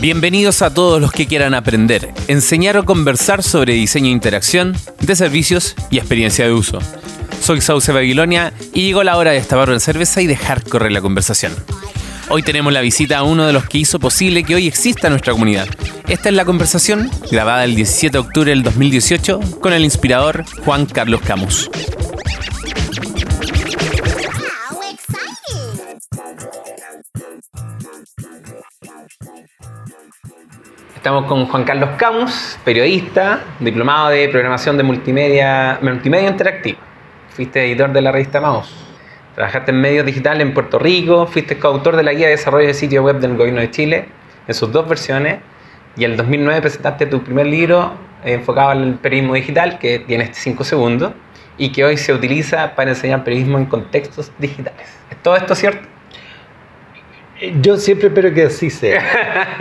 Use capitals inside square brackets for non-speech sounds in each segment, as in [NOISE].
Bienvenidos a todos los que quieran aprender, enseñar o conversar sobre diseño e interacción, de servicios y experiencia de uso. Soy Sauce Babilonia y llegó la hora de destapar una cerveza y dejar correr la conversación. Hoy tenemos la visita a uno de los que hizo posible que hoy exista nuestra comunidad. Esta es la conversación grabada el 17 de octubre del 2018 con el inspirador Juan Carlos Camus. Estamos con Juan Carlos Camus, periodista, diplomado de programación de multimedia, multimedia interactiva. Fuiste editor de la revista Mouse. Trabajaste en medios digitales en Puerto Rico, fuiste coautor de la guía de desarrollo de sitio web del gobierno de Chile en sus dos versiones y en el 2009 presentaste tu primer libro enfocado en el periodismo digital que tiene 5 segundos y que hoy se utiliza para enseñar periodismo en contextos digitales. ¿Es todo esto cierto? Yo siempre espero que así sea.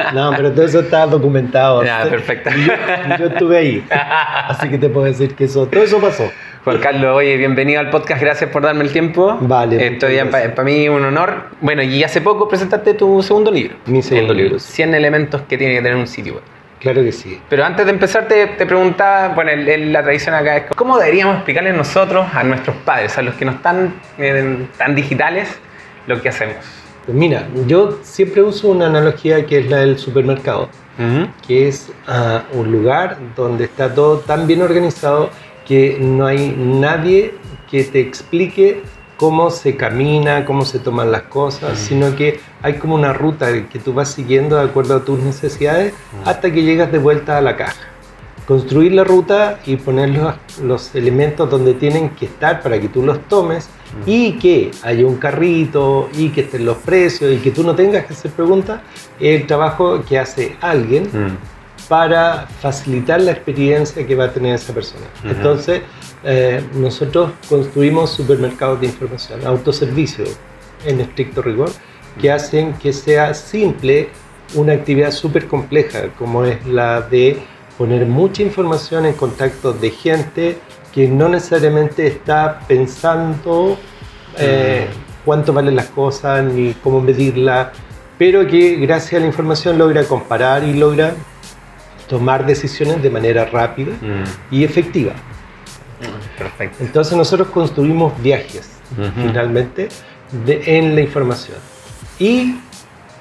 [LAUGHS] No, pero todo eso está documentado. Ya, perfecto. Yo, yo, estuve ahí. Así que te puedo decir que eso, todo eso pasó. Juan Carlos, oye, bienvenido al podcast, gracias por darme el tiempo. Vale. Esto ya para mí un honor. Bueno, y hace poco presentaste tu segundo libro. Mi segundo libro. 100 elementos que tiene que tener un sitio web. Claro que sí. Pero antes de empezar te, te preguntaba, bueno, el, el, la tradición acá es, ¿cómo deberíamos explicarle nosotros a nuestros padres, a los que no están eh, tan digitales, lo que hacemos? Mira, yo siempre uso una analogía que es la del supermercado, uh -huh. que es uh, un lugar donde está todo tan bien organizado que no hay nadie que te explique cómo se camina, cómo se toman las cosas, uh -huh. sino que hay como una ruta que tú vas siguiendo de acuerdo a tus necesidades uh -huh. hasta que llegas de vuelta a la caja. Construir la ruta y poner los, los elementos donde tienen que estar para que tú los tomes y que haya un carrito y que estén los precios y que tú no tengas que hacer preguntas, es el trabajo que hace alguien mm. para facilitar la experiencia que va a tener esa persona. Uh -huh. Entonces, eh, nosotros construimos supermercados de información, autoservicios en estricto rigor, que hacen que sea simple una actividad súper compleja, como es la de poner mucha información en contacto de gente que no necesariamente está pensando eh, cuánto valen las cosas ni cómo medirlas, pero que gracias a la información logra comparar y logra tomar decisiones de manera rápida mm. y efectiva. Mm, perfecto. Entonces nosotros construimos viajes uh -huh. finalmente de, en la información y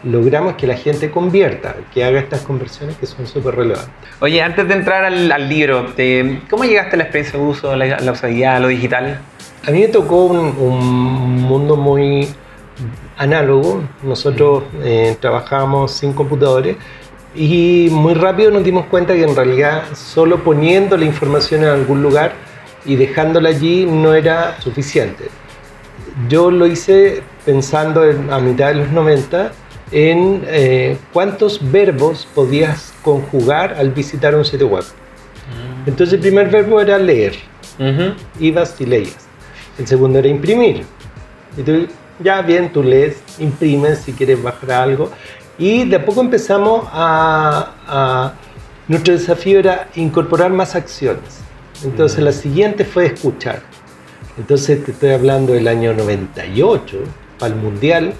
logramos que la gente convierta, que haga estas conversiones que son súper relevantes. Oye, antes de entrar al, al libro, te, ¿cómo llegaste a la experiencia de uso, la, la usabilidad, lo digital? A mí me tocó un, un mundo muy análogo. Nosotros eh, trabajábamos sin computadores y muy rápido nos dimos cuenta que en realidad solo poniendo la información en algún lugar y dejándola allí no era suficiente. Yo lo hice pensando en, a mitad de los 90 en eh, cuántos verbos podías conjugar al visitar un sitio web. Mm. Entonces el primer verbo era leer. Uh -huh. Ibas y leías. El segundo era imprimir. Y tú, ya bien, tú lees, imprimes si quieres bajar algo. Y de a poco empezamos a, a nuestro desafío era incorporar más acciones. Entonces uh -huh. la siguiente fue escuchar. Entonces te estoy hablando del año 98, para el Mundial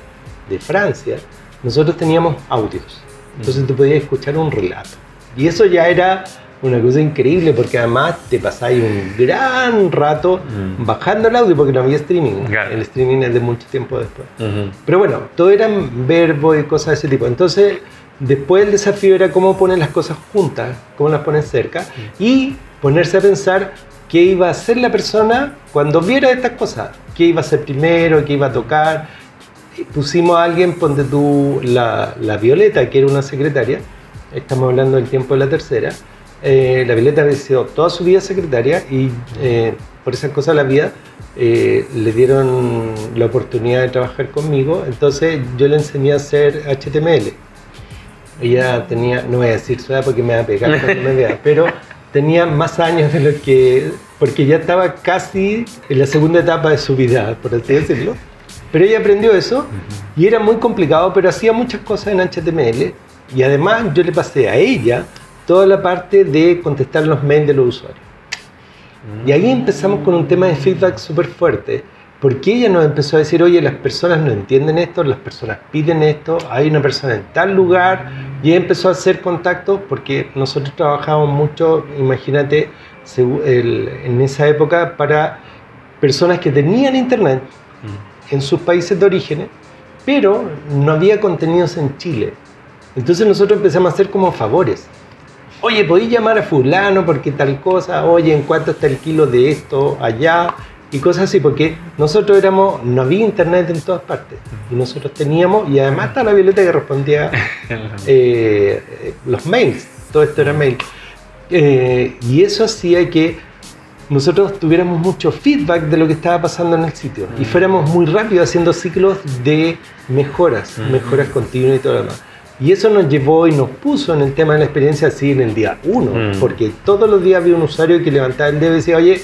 de Francia nosotros teníamos audios. Entonces tú podías escuchar un relato. Y eso ya era una cosa increíble porque además te pasáis un gran rato mm. bajando el audio porque no había streaming. Claro. El streaming es de mucho tiempo después. Uh -huh. Pero bueno, todo eran verbos y cosas de ese tipo. Entonces, después el desafío era cómo poner las cosas juntas, cómo las pones cerca mm. y ponerse a pensar qué iba a hacer la persona cuando viera estas cosas. ¿Qué iba a hacer primero? ¿Qué iba a tocar? Pusimos a alguien, ponte tú la, la, Violeta, que era una secretaria, estamos hablando del tiempo de la tercera, eh, la Violeta había sido toda su vida secretaria y eh, por esas cosas de la vida eh, le dieron la oportunidad de trabajar conmigo, entonces yo le enseñé a hacer HTML. Ella tenía, no voy a decir su edad porque me va a pegar cuando me vea, [LAUGHS] pero tenía más años de lo que, porque ya estaba casi en la segunda etapa de su vida, por así decirlo. Pero ella aprendió eso y era muy complicado, pero hacía muchas cosas en HTML y además yo le pasé a ella toda la parte de contestar los mails de los usuarios. Y ahí empezamos con un tema de feedback súper fuerte, Porque ella nos empezó a decir, oye, las personas no entienden esto, las personas piden esto, hay una persona en tal lugar, y ella empezó a hacer contactos porque nosotros trabajábamos mucho, imagínate, en esa época para personas que tenían internet mm. En sus países de origen, pero no había contenidos en Chile. Entonces nosotros empezamos a hacer como favores. Oye, ¿podéis llamar a fulano porque tal cosa? Oye, ¿en cuánto está el kilo de esto allá? Y cosas así, porque nosotros éramos, no había internet en todas partes. Y nosotros teníamos, y además está la Violeta que respondía [LAUGHS] eh, los mails. Todo esto era mail. Eh, y eso hacía que nosotros tuviéramos mucho feedback de lo que estaba pasando en el sitio y mm. fuéramos muy rápido haciendo ciclos de mejoras, mm. mejoras continuas y todo lo demás. Y eso nos llevó y nos puso en el tema de la experiencia así en el día uno, mm. porque todos los días había un usuario que levantaba el dedo y decía, oye,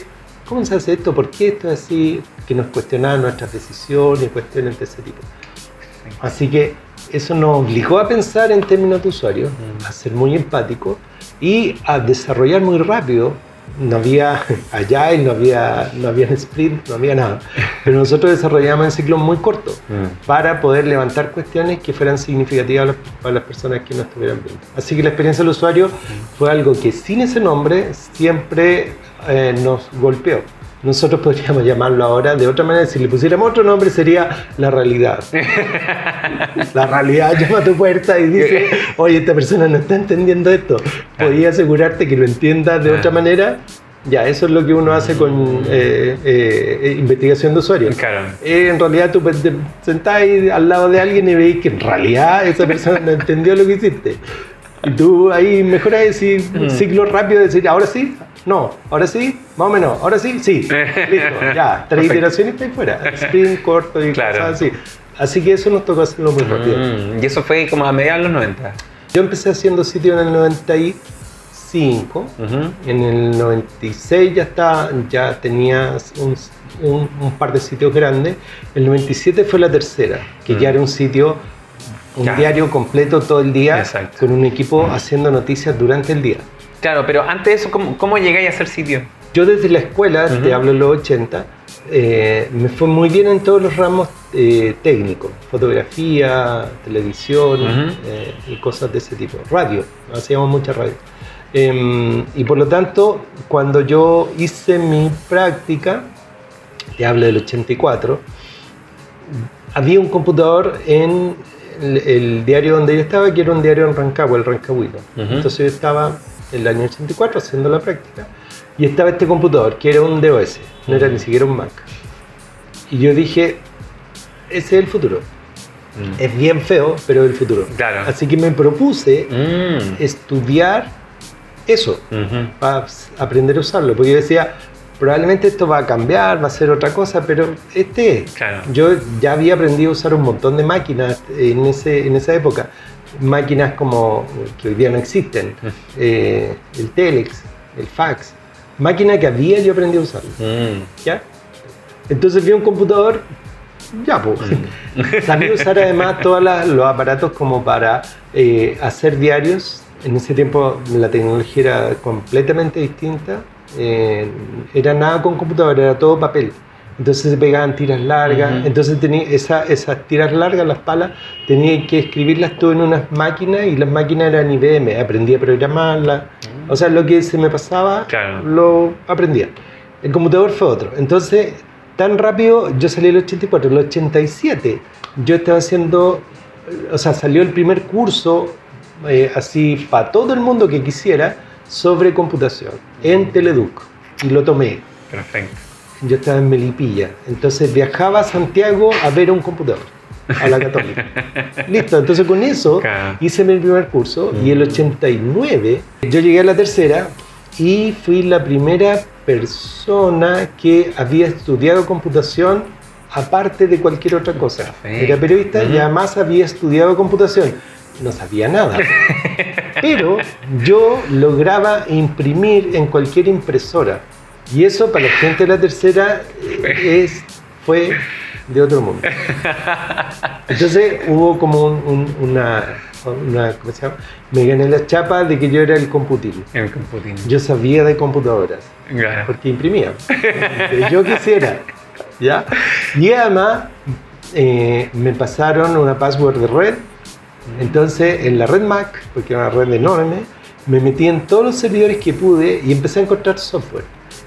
¿cómo se hace esto? ¿Por qué esto es así? Que nos cuestionaban nuestras decisiones, cuestiones de ese tipo. Así que eso nos obligó a pensar en términos de usuario, a ser muy empático y a desarrollar muy rápido no había [LAUGHS] allá no había, no había sprint, no había nada. Pero nosotros desarrollamos en ciclos muy cortos mm. para poder levantar cuestiones que fueran significativas para las personas que nos estuvieran viendo. Así que la experiencia del usuario fue algo que sin ese nombre siempre eh, nos golpeó. Nosotros podríamos llamarlo ahora de otra manera, si le pusiéramos otro nombre sería la realidad. [LAUGHS] la realidad llama a tu puerta y dice, oye, esta persona no está entendiendo esto. Podía asegurarte que lo entienda de otra manera. Ya, eso es lo que uno hace con eh, eh, investigación de usuarios. Claro. Eh, en realidad tú te sentás al lado de alguien y veis que en realidad esa persona no entendió lo que hiciste. Y tú ahí mejoras decir un mm. ciclo rápido de decir, ahora sí, no, ahora sí, más o menos, ahora sí, sí, [LAUGHS] listo, ya, tres iteraciones y fuera, sprint corto y claro. cosas así. Así que eso nos tocó hacerlo muy rápido. Mm, y eso fue como a mediados de los 90. Yo empecé haciendo sitio en el 95, en el 96 ya, está, ya tenía un, un, par de sitios grandes, el 97 fue la tercera, que ya mm. era un sitio un diario completo todo el día con un equipo haciendo noticias durante el día. Claro, pero antes de eso, ¿cómo, cómo llegáis a hacer sitio? Yo desde la escuela, te hablo de los 80, eh, me fue muy bien en todos los ramos eh, técnicos, fotografía, televisión eh, y cosas de ese tipo. Radio, hacíamos mucha radio. Em, y por lo tanto, cuando yo hice mi práctica, te hablo del 84, había un computador en el, diario donde yo estaba, que era un diario en Rancagua, el Rancagüino. Entonces yo estaba en el año 84 haciendo la práctica y estaba este computador, que era un DOS, no era ni siquiera un Mac. Y yo dije, ese es el futuro. Mm. Es bien feo, pero es el futuro. Así que me propuse mm. estudiar eso, para aprender a usarlo, porque yo decía, probablemente esto va a cambiar, va a ser otra cosa, pero este, yo ya había aprendido a usar un montón de máquinas en, ese, en esa época, máquinas como que hoy día no existen, eh, el telex, el fax, máquina que había yo aprendí a usar. Mm. ¿ya? Entonces vi un computador, ya pues, mm. sabía usar además todos los aparatos como para eh, hacer diarios, en ese tiempo la tecnología era completamente distinta, eh, era nada con computadora, era todo papel. Entonces se pegaban tiras largas, entonces tenía esa, esas tiras largas, las palas, tenía que escribirlas todo en unas máquinas y las máquinas eran IBM, aprendí a programarlas, o sea, lo que se me pasaba lo aprendía. El computador fue otro. Entonces, tan rápido, yo salí el 84, el 87, yo estaba haciendo, o sea, salió el primer curso eh, así para todo el mundo que quisiera, sobre computación en Teleduc. Y lo tomé. Perfecto. Yo estaba en Melipilla, entonces viajaba a Santiago a ver un computador, a la católica. [LAUGHS] Listo, entonces con eso hice mi primer curso y el 89 yo llegué a la tercera y fui la primera persona que había estudiado computación aparte de cualquier otra cosa. Era periodista y además había estudiado computación no sabía nada. [LAUGHS] Pero yo lograba imprimir en cualquier impresora. Y eso para la gente de la tercera eh, es, fue de otro mundo. Entonces hubo como una, una, ¿cómo se llama? Me gané la chapa de que yo era el computín. El computín. Yo sabía de computadoras. Porque imprimía. yo quisiera. ¿Ya? Y además eh, me pasaron una password de red. Entonces, en la red Mac, porque era una red enorme, me metí en todos los servidores que pude y empecé a encontrar software.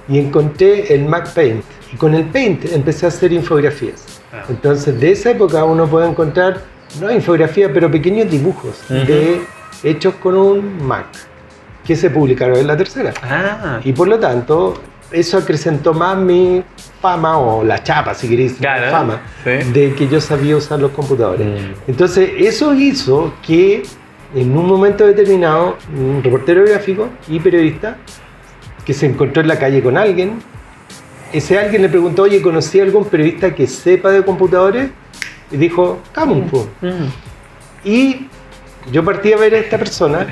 Y encontré el Mac Paint. Y con el Paint empecé a hacer infografías. Ah. Entonces, de esa época uno puede encontrar, no infografía, pero pequeños dibujos de, hechos con un Mac, que se publicaron en la tercera. Ah, Y por lo tanto, eso acrecentó más mi fama, o la chapa, si queréis, la Claro, fama, sí. de que yo sabía usar los computadores. Mm. Entonces, eso hizo que en un momento determinado, un reportero gráfico y periodista, que se encontró en la calle con alguien, ese alguien le preguntó, oye, ¿conocí a algún periodista que sepa de computadores? Y dijo, Camus, po". mm. Y yo partí a ver a esta persona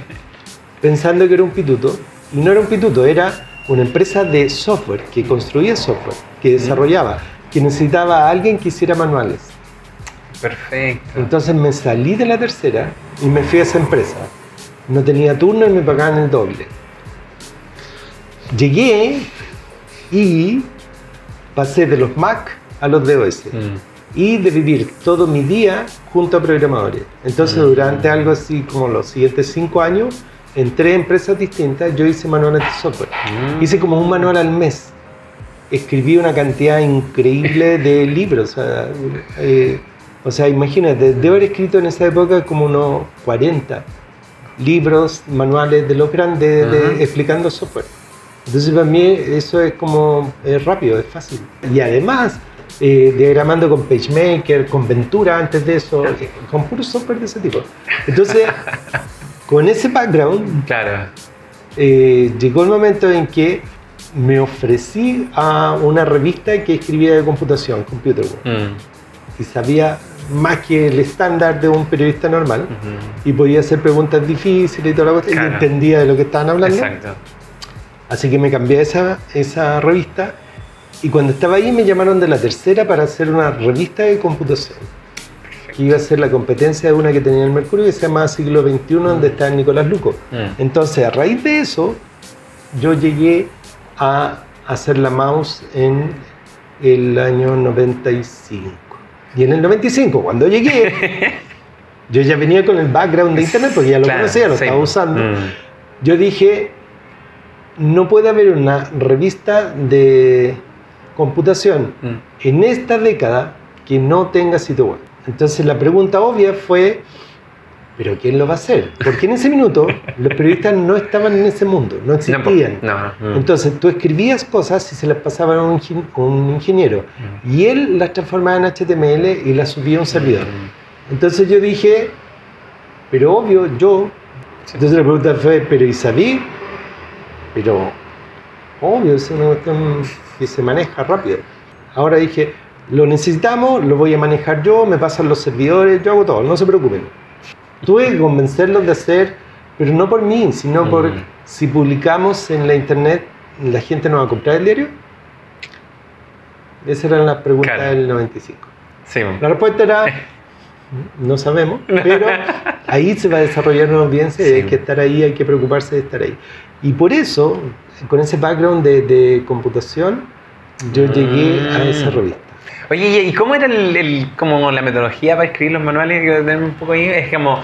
pensando que era un pituto. Y no era un pituto, era una empresa de software, que construía software, que desarrollaba, que necesitaba a alguien que hiciera manuales. perfecto. Entonces me salí de la tercera y me fui a esa empresa. No tenía turno y me pagaban el doble. Llegué y pasé de los Mac a los DOS Mm. y de vivir todo mi día junto a programadores. Entonces, durante algo así como los siguientes cinco años, en tres empresas distintas, yo hice manuales de software. Mm. Hice como un manual al mes. Escribí una cantidad increíble de [LAUGHS] libros. O sea, eh, o sea, imagínate, debo haber escrito en esa época como unos 40 libros, manuales de los grandes, de- explicando software. Entonces para mí eso es como es rápido, es fácil. Y además, eh, diagramando con PageMaker, con Ventura antes de eso, eh, con puro software de ese tipo. Entonces, [LAUGHS] con ese background, Claro. eh, llegó el momento en que me ofrecí a una revista que escribía de computación, Computer World, Mm. y sabía más que el estándar de un periodista normal y podía hacer preguntas difíciles y toda la cuestión, y entendía de lo que estaban hablando. Exacto. Así que me cambié esa, esa revista y cuando estaba ahí me llamaron de la tercera para hacer una revista de computación. Que iba a ser la competencia de una que tenía el Mercurio que se llamaba Siglo XXI, donde está Nicolás Luco. Mm. Entonces, a raíz de eso, yo llegué a hacer la mouse en el año 95. Y en el 95, cuando llegué, [LAUGHS] yo ya venía con el background de Internet, porque ya lo Claro, conocía, lo sí. estaba usando. Mm. Yo dije, no puede haber una revista de computación Mm. en esta década que no tenga sitio web. Entonces la pregunta obvia fue, ¿pero quién lo va a hacer? Porque en ese minuto [LAUGHS] los periodistas no estaban en ese mundo, no po. existían. No, no. Entonces tú escribías cosas y se las pasaban a un, ingen- un ingeniero Mm. y él las transformaba en HTML y las subía a un servidor. Mm. Entonces yo dije, pero obvio, yo. Sí. Entonces la pregunta fue, pero ¿y sabí? Pero obvio, es una cuestión que se maneja rápido. Ahora dije, lo necesitamos, lo voy a manejar yo, me pasan los servidores, yo hago todo, no se preocupen. Tuve que convencerlos de hacer, pero no por mí, sino por Mm. si publicamos en la internet, la gente nos va a comprar el diario. Esa era la pregunta Claro. del 95. Sí. La respuesta era, [LAUGHS] no sabemos, pero ahí se va a desarrollar una audiencia y Sí. hay que estar ahí, hay que preocuparse de estar ahí. Y por eso, con ese background de, de computación, yo llegué a esa Mm. revista. Oye, ¿y cómo era el, el- como la metodología para escribir los manuales? Que un poco ahí. Es como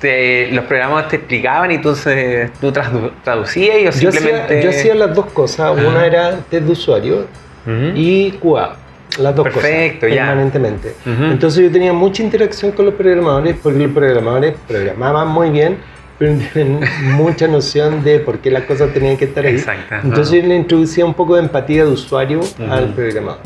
te- los programas te explicaban y tú, se- tú tradu- traducías y o Yo simplemente... hacía, yo hacía las dos cosas, una era test de usuario Ujú. y QA, las dos Perfecto, cosas, ya. permanentemente. Ujú. Entonces yo tenía mucha interacción con los programadores porque los programadores programaban muy bien, pero no tienen mucha noción de por qué las cosas tenían que estar ahí. Exacto. Entonces yo le introducía un poco de empatía de usuario al programador.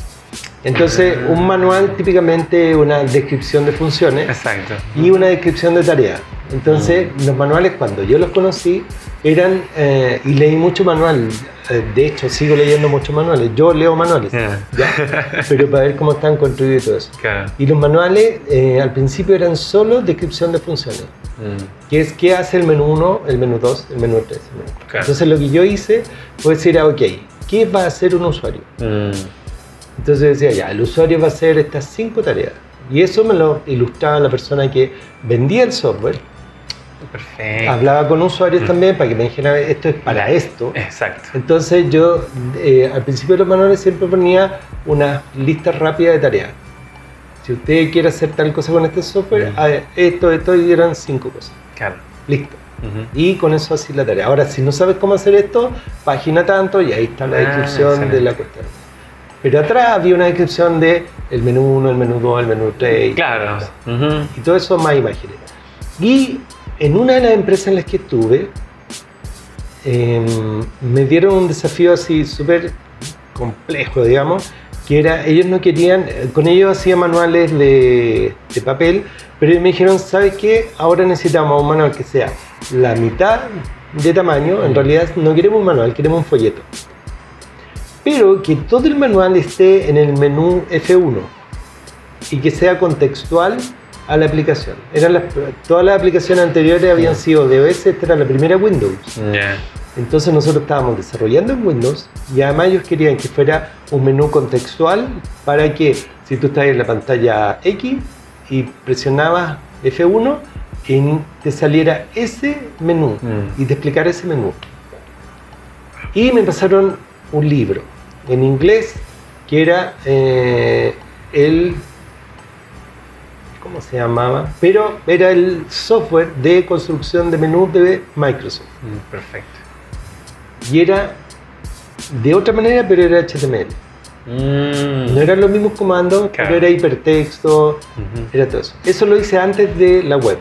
Entonces un manual típicamente una descripción de funciones Exacto. y una descripción de tareas. Entonces, los manuales, cuando yo los conocí, eran, eh, y leí mucho manual, de hecho, sigo leyendo muchos manuales, yo leo manuales, Ya. ¿ya? [LAUGHS] pero para ver cómo están construidos y todo eso. Claro. Y los manuales eh, al principio eran solo descripción de funciones, Mm. que es qué hace el menú 1, el menú 2, el menú 3. el menú 4. Claro. Entonces lo que yo hice fue decir, ah, ok, ¿qué va a hacer un usuario? Mm. Entonces decía, ya, el usuario va a hacer estas cinco tareas. Y eso me lo ilustraba la persona que vendía el software Perfecto. Hablaba con usuarios también para que me dijeran, esto es para esto. Exacto. Entonces yo eh, al principio de los manuales siempre ponía una lista rápida de tareas. Si usted quiere hacer tal cosa con este software, Mm. a ver, esto, esto, y eran cinco cosas. Claro. Listo. Ujú. Y con eso así la tarea. Ahora, si no sabes cómo hacer esto, página tanto y ahí está la Ah, descripción excelente. de la cuestión. Pero atrás había una descripción de el menú 1, el menú 2, el menú 3 Claro. Y todo eso más imágenes. Y en una de las empresas en las que estuve, em, me dieron un desafío así súper complejo, digamos, que era, ellos no querían, eh, con ellos hacía manuales de, de papel, pero me dijeron, ¿sabes qué? Ahora necesitamos un manual que sea la mitad de tamaño, en realidad no queremos un manual, queremos un folleto. Pero que todo el manual esté en el menú F1 y que sea contextual a la aplicación. Eran las, todas las aplicaciones anteriores habían sido de OS, esta era la primera Windows. Entonces nosotros estábamos desarrollando en Windows y además ellos querían que fuera un menú contextual para que si tú estás en la pantalla X y presionabas F1, en- te saliera ese menú Mm. y te explicara ese menú. Y me pasaron un libro en inglés que era eh, el... ¿Cómo se llamaba? Pero era el software de construcción de menús de Microsoft. Mm, Perfecto. Y era de otra manera, pero era HTML. Mm. No eran los mismos comandos, Claro. pero era hipertexto, era todo eso. Eso lo hice antes de la web.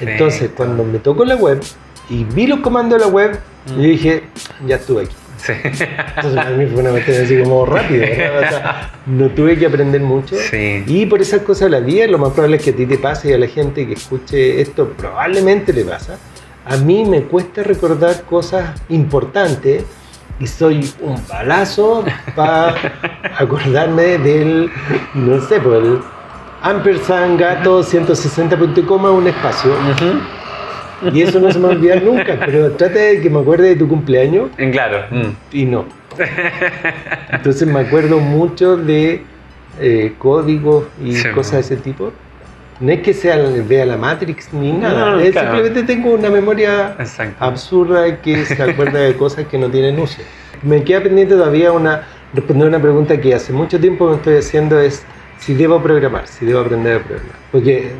Entonces, cuando me tocó la web y vi los comandos de la web, Mm. yo dije, ya estuve aquí. Sí. Entonces, para mí fue una cuestión así como sea, no tuve que aprender mucho. Sí. Y por esas cosas de la vida, lo más probable es que a ti te pase y a la gente que escuche esto probablemente le pasa. A mí me cuesta recordar cosas importantes y soy un balazo para [LAUGHS] acordarme del, no sé, pues el ampersand gato 160 punto y coma un espacio. Y eso no se me va a olvidar nunca, pero trata de que me acuerde de tu cumpleaños En claro. Mm. y no. Entonces me acuerdo mucho de eh, códigos y Sí, cosas ¿no? de ese tipo. No es que sea vea la Matrix ni nada, No, es claro. simplemente tengo una memoria Exacto. absurda que se [LAUGHS] acuerda de cosas que no tienen uso. Me queda pendiente todavía una responder una pregunta que hace mucho tiempo me estoy haciendo es si debo programar, si debo aprender a programar. Porque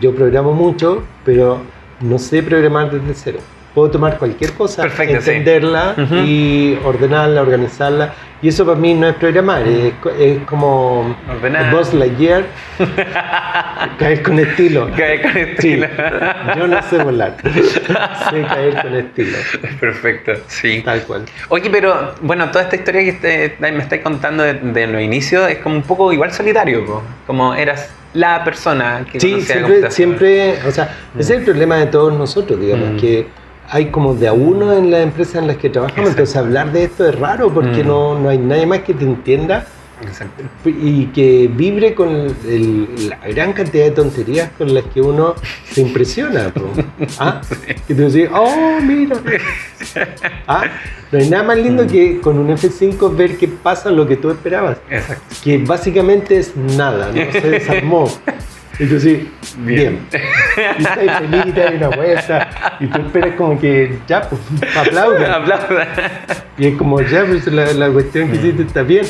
yo programo mucho, pero no sé programar desde cero. Puedo tomar cualquier cosa, Perfecto, sí. entenderla y ordenarla, organizarla. Y eso para mí no es programar, es, es como Ordenar. Buzz Lightyear, [LAUGHS] caer con estilo. Caer con Sí, estilo. yo no sé volar, [LAUGHS] sé caer con estilo, Perfecto, sí. tal cual. Oye, pero bueno, toda esta historia que te- me estáis contando de, de los inicios es como un poco igual solitario, po. como eras la persona que Sí, siempre, siempre, o sea, ese es el problema de todos nosotros, digamos, Mm. que hay como de a uno en las empresas en las que trabajamos, Exacto. entonces hablar de esto es raro porque Mm. no, no hay nadie más que te entienda Exacto. y que vibre con el- la gran cantidad de tonterías con las que uno se impresiona. [LAUGHS] ¿Ah? Y tú decís, oh, mira. [LAUGHS] ¿Ah? No hay nada más lindo Mm. que con un F5 ver qué pasa lo que tú esperabas Exacto. que básicamente es nada, no se desarmó. Y tú sí, bien. Y estás feliz y te das una vuelta. Y tú esperas como que ya, pues, aplaudan. [LAUGHS] Aplauda. Y es como ya, pues la, la cuestión que hiciste está bien.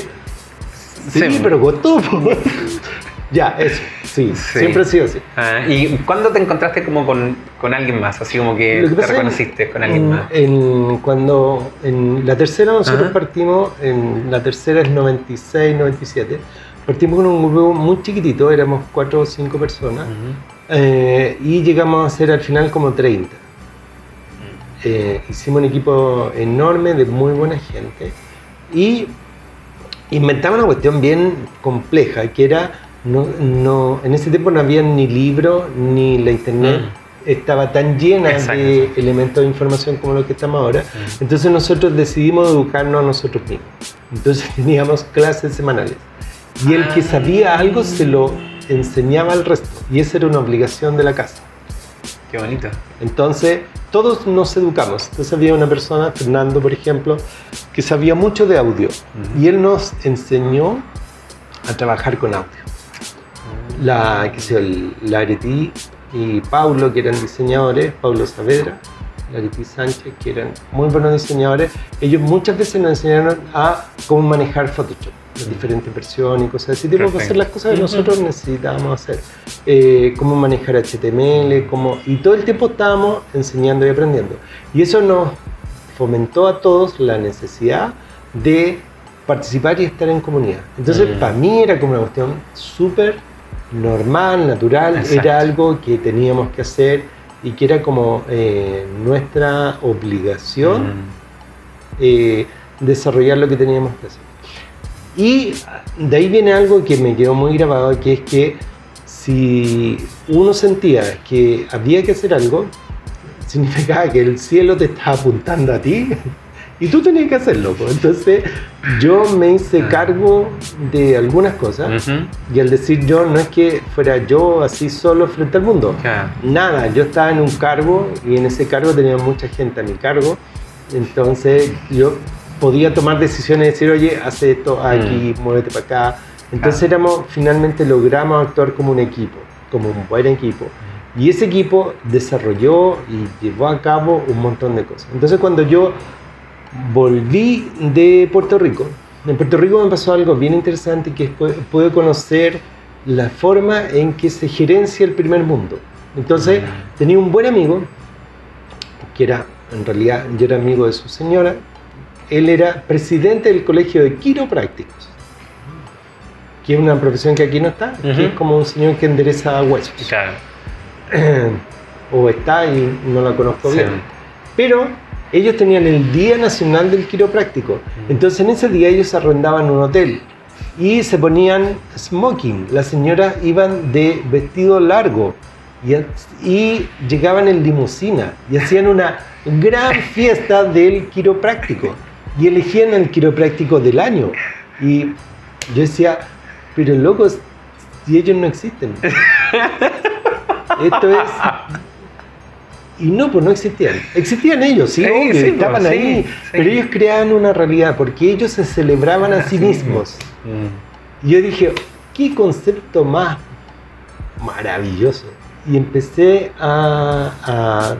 Sí, Sí. pero po. [LAUGHS] ya, eso. Sí, Sí. siempre ha sido así. Ah, ¿Y cuándo te encontraste como con, con alguien más? Así como que, te reconociste con alguien en- más. En, cuando en la tercera nosotros Ajá. partimos, en la tercera es 96, 97, partimos con un grupo muy chiquitito, éramos cuatro o cinco personas, eh, y llegamos a ser al final como 30. Eh, hicimos un equipo enorme de muy buena gente y inventamos una cuestión bien compleja, que era, no, no, en ese tiempo no había ni libro ni la internet. Estaba tan llena Exacto, de elementos de información como lo que estamos ahora. Mm. Entonces nosotros decidimos educarnos a nosotros mismos. Entonces [LAUGHS] teníamos clases semanales. Y el que sabía algo se lo enseñaba al resto. Y esa era una obligación de la casa. Qué bonito. Entonces todos nos educamos. Entonces había una persona, Fernando por ejemplo, que sabía mucho de audio. Y él nos enseñó a trabajar con audio. La, qué sé yo, el- la RTI y Paulo, que eran diseñadores, Paulo Saavedra, Larity Sánchez, que eran muy buenos diseñadores, ellos muchas veces nos enseñaron a cómo manejar Photoshop, las diferentes versiones y cosas así, tipo hacer las cosas que nosotros necesitábamos hacer, eh, cómo manejar HTML, cómo, y todo el tiempo estábamos enseñando y aprendiendo. Y eso nos fomentó a todos la necesidad de participar y estar en comunidad. Entonces, Mm. para mí era como una cuestión súper normal, natural, Exacto. era algo que teníamos que hacer y que era como eh, nuestra obligación Mm. eh, desarrollar lo que teníamos que hacer. Y de ahí viene algo que me quedó muy grabado, que es que si uno sentía que había que hacer algo, significaba que el cielo te estaba apuntando a ti y tú tenías que hacerlo. pues. Entonces yo me hice cargo de algunas cosas Ujú. y al decir yo no es que fuera yo así solo frente al mundo. Claro. Nada, yo estaba en un cargo y en ese cargo tenía mucha gente a mi cargo. Entonces yo podía tomar decisiones y decir, oye, haz esto aquí, muévete para acá. Entonces Claro. éramos, finalmente logramos actuar como un equipo, como un buen equipo. Y ese equipo desarrolló y llevó a cabo un montón de cosas. Entonces cuando yo volví de Puerto Rico, en Puerto Rico me pasó algo bien interesante que es pu- pude conocer la forma en que se gerencia el primer mundo. Entonces tenía un buen amigo, que era, en realidad yo era amigo de su señora, él era presidente del colegio de quiroprácticos, que es una profesión que aquí no está, que Ujú. es como un señor que endereza huesos. Claro. [CLEARS THROAT] o está y no la conozco Sí. bien. Pero ellos tenían el Día Nacional del Quiropráctico. Entonces en ese día ellos arrendaban un hotel y se ponían smoking. Las señoras iban de vestido largo y, y llegaban en limusina y hacían una gran fiesta del quiropráctico y elegían el quiropráctico del año. Y yo decía, pero locos, si ellos no existen. [LAUGHS] Esto es. Y no, pues no existían. Existían ellos, sí, Sí, obvio, sí, estaban pues, sí, ahí. Pero ellos creaban una realidad porque ellos se celebraban a sí mismos. Mm. Y yo dije, qué concepto más maravilloso. Y empecé a, a